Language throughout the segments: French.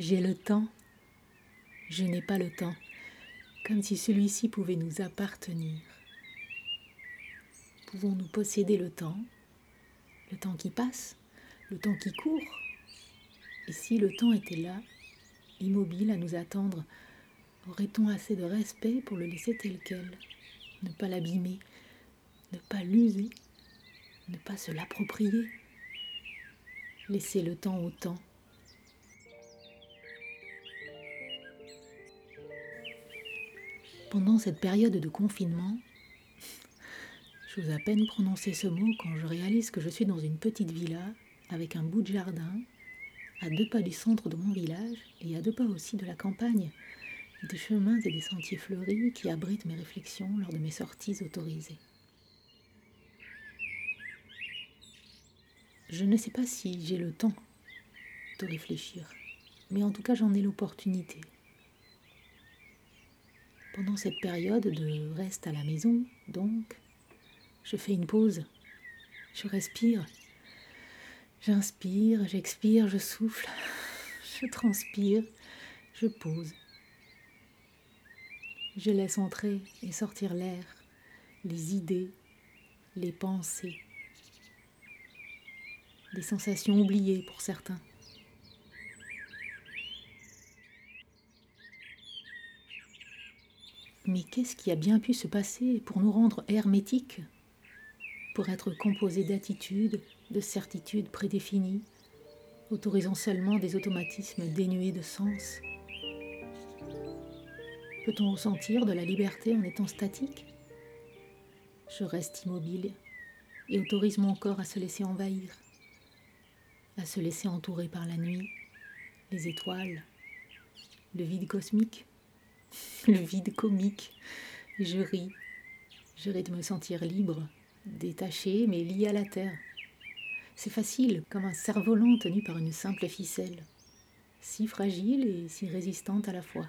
J'ai le temps. Je n'ai pas le temps, comme si celui-ci pouvait nous appartenir. Pouvons-nous posséder le temps, le temps qui passe, le temps qui court Et si le temps était là, immobile à nous attendre, aurait-on assez de respect pour le laisser tel quel, ne pas l'abîmer, ne pas l'user, ne pas se l'approprier? Laisser le temps au temps. Pendant cette période de confinement, J'ose à peine prononcer ce mot quand je réalise que je suis dans une petite villa avec un bout de jardin, à deux pas du centre de mon village et à deux pas aussi de la campagne, des chemins et des sentiers fleuris qui abritent mes réflexions lors de mes sorties autorisées. Je ne sais pas si j'ai le temps de réfléchir, mais en tout cas j'en ai l'opportunité. Pendant cette période de reste à la maison, donc, je fais une pause. Je respire. J'inspire, j'expire, je souffle, je transpire, je pose. Je laisse entrer et sortir l'air, les idées, les pensées, des sensations oubliées pour certains. Mais qu'est-ce qui a bien pu se passer pour nous rendre hermétiques pour être composé d'attitudes, de certitudes prédéfinies, autorisant seulement des automatismes dénués de sens? Peut-on ressentir de la liberté en étant statique? Je reste immobile et autorise mon corps à se laisser envahir, à se laisser entourer par la nuit, les étoiles, le vide cosmique, le vide comique. Je ris, je ris de me sentir libre détachée mais liée à la terre. C'est facile, comme un cerf-volant tenu par une simple ficelle, si fragile et si résistante à la fois,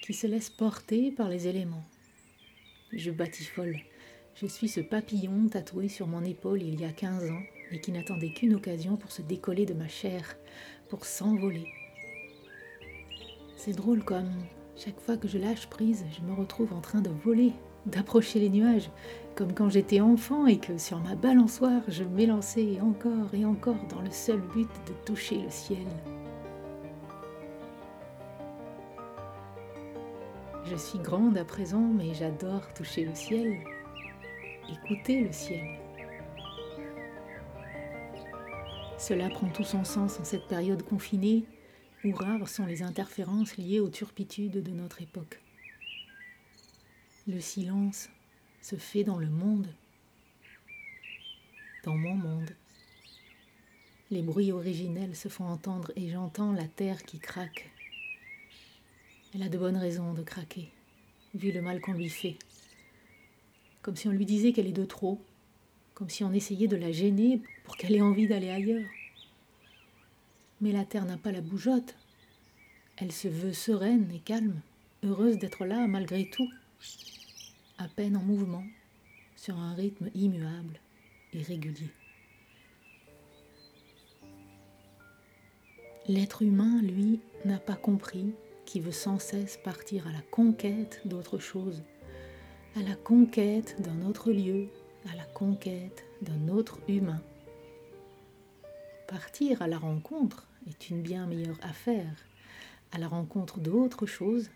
qui se laisse porter par les éléments. Je batifole. Je suis ce papillon tatoué sur mon épaule il y a quinze ans et qui n'attendait qu'une occasion pour se décoller de ma chair, pour s'envoler. C'est drôle comme, chaque fois que je lâche prise, je me retrouve en train de voler, d'approcher les nuages, comme quand j'étais enfant et que sur ma balançoire je m'élançais encore et encore dans le seul but de toucher le ciel. Je suis grande à présent, mais j'adore toucher le ciel, écouter le ciel. Cela prend tout son sens en cette période confinée où rares sont les interférences liées aux turpitudes de notre époque. Le silence se fait dans le monde, dans mon monde. Les bruits originels se font entendre et j'entends la terre qui craque. Elle a de bonnes raisons de craquer, vu le mal qu'on lui fait. Comme si on lui disait qu'elle est de trop, comme si on essayait de la gêner pour qu'elle ait envie d'aller ailleurs. Mais la terre n'a pas la bougeotte. Elle se veut sereine et calme, heureuse d'être là malgré tout à peine en mouvement, sur un rythme immuable et régulier. L'être humain, lui, n'a pas compris qu'il veut sans cesse partir à la conquête d'autre chose, à la conquête d'un autre lieu, à la conquête d'un autre humain. Partir à la rencontre est une bien meilleure affaire, à la rencontre d'autre chose,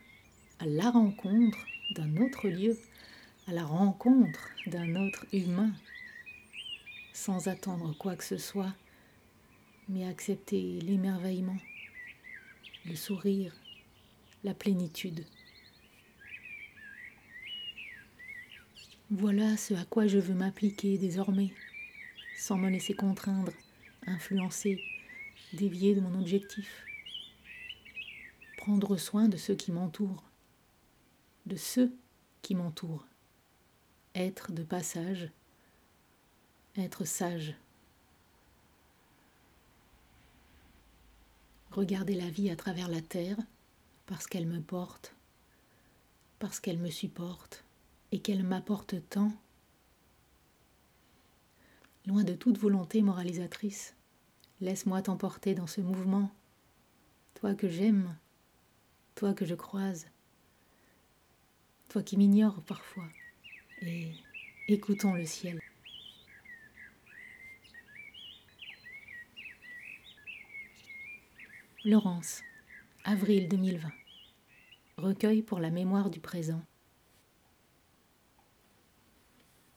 à la rencontre d'un autre lieu, à la rencontre d'un autre humain, sans attendre quoi que ce soit, mais accepter l'émerveillement, le sourire, la plénitude. Voilà ce à quoi je veux m'appliquer désormais, sans me laisser contraindre, influencer, dévier de mon objectif. Prendre soin de ceux qui m'entourent, de ceux qui m'entourent être de passage, être sage. Regarder la vie à travers la terre parce qu'elle me porte, parce qu'elle me supporte et qu'elle m'apporte tant. Loin de toute volonté moralisatrice, laisse-moi t'emporter dans ce mouvement, toi que j'aime, toi que je croise, toi qui m'ignores parfois, et écoutons le ciel. Laurence, avril 2020. Recueil pour la mémoire du présent.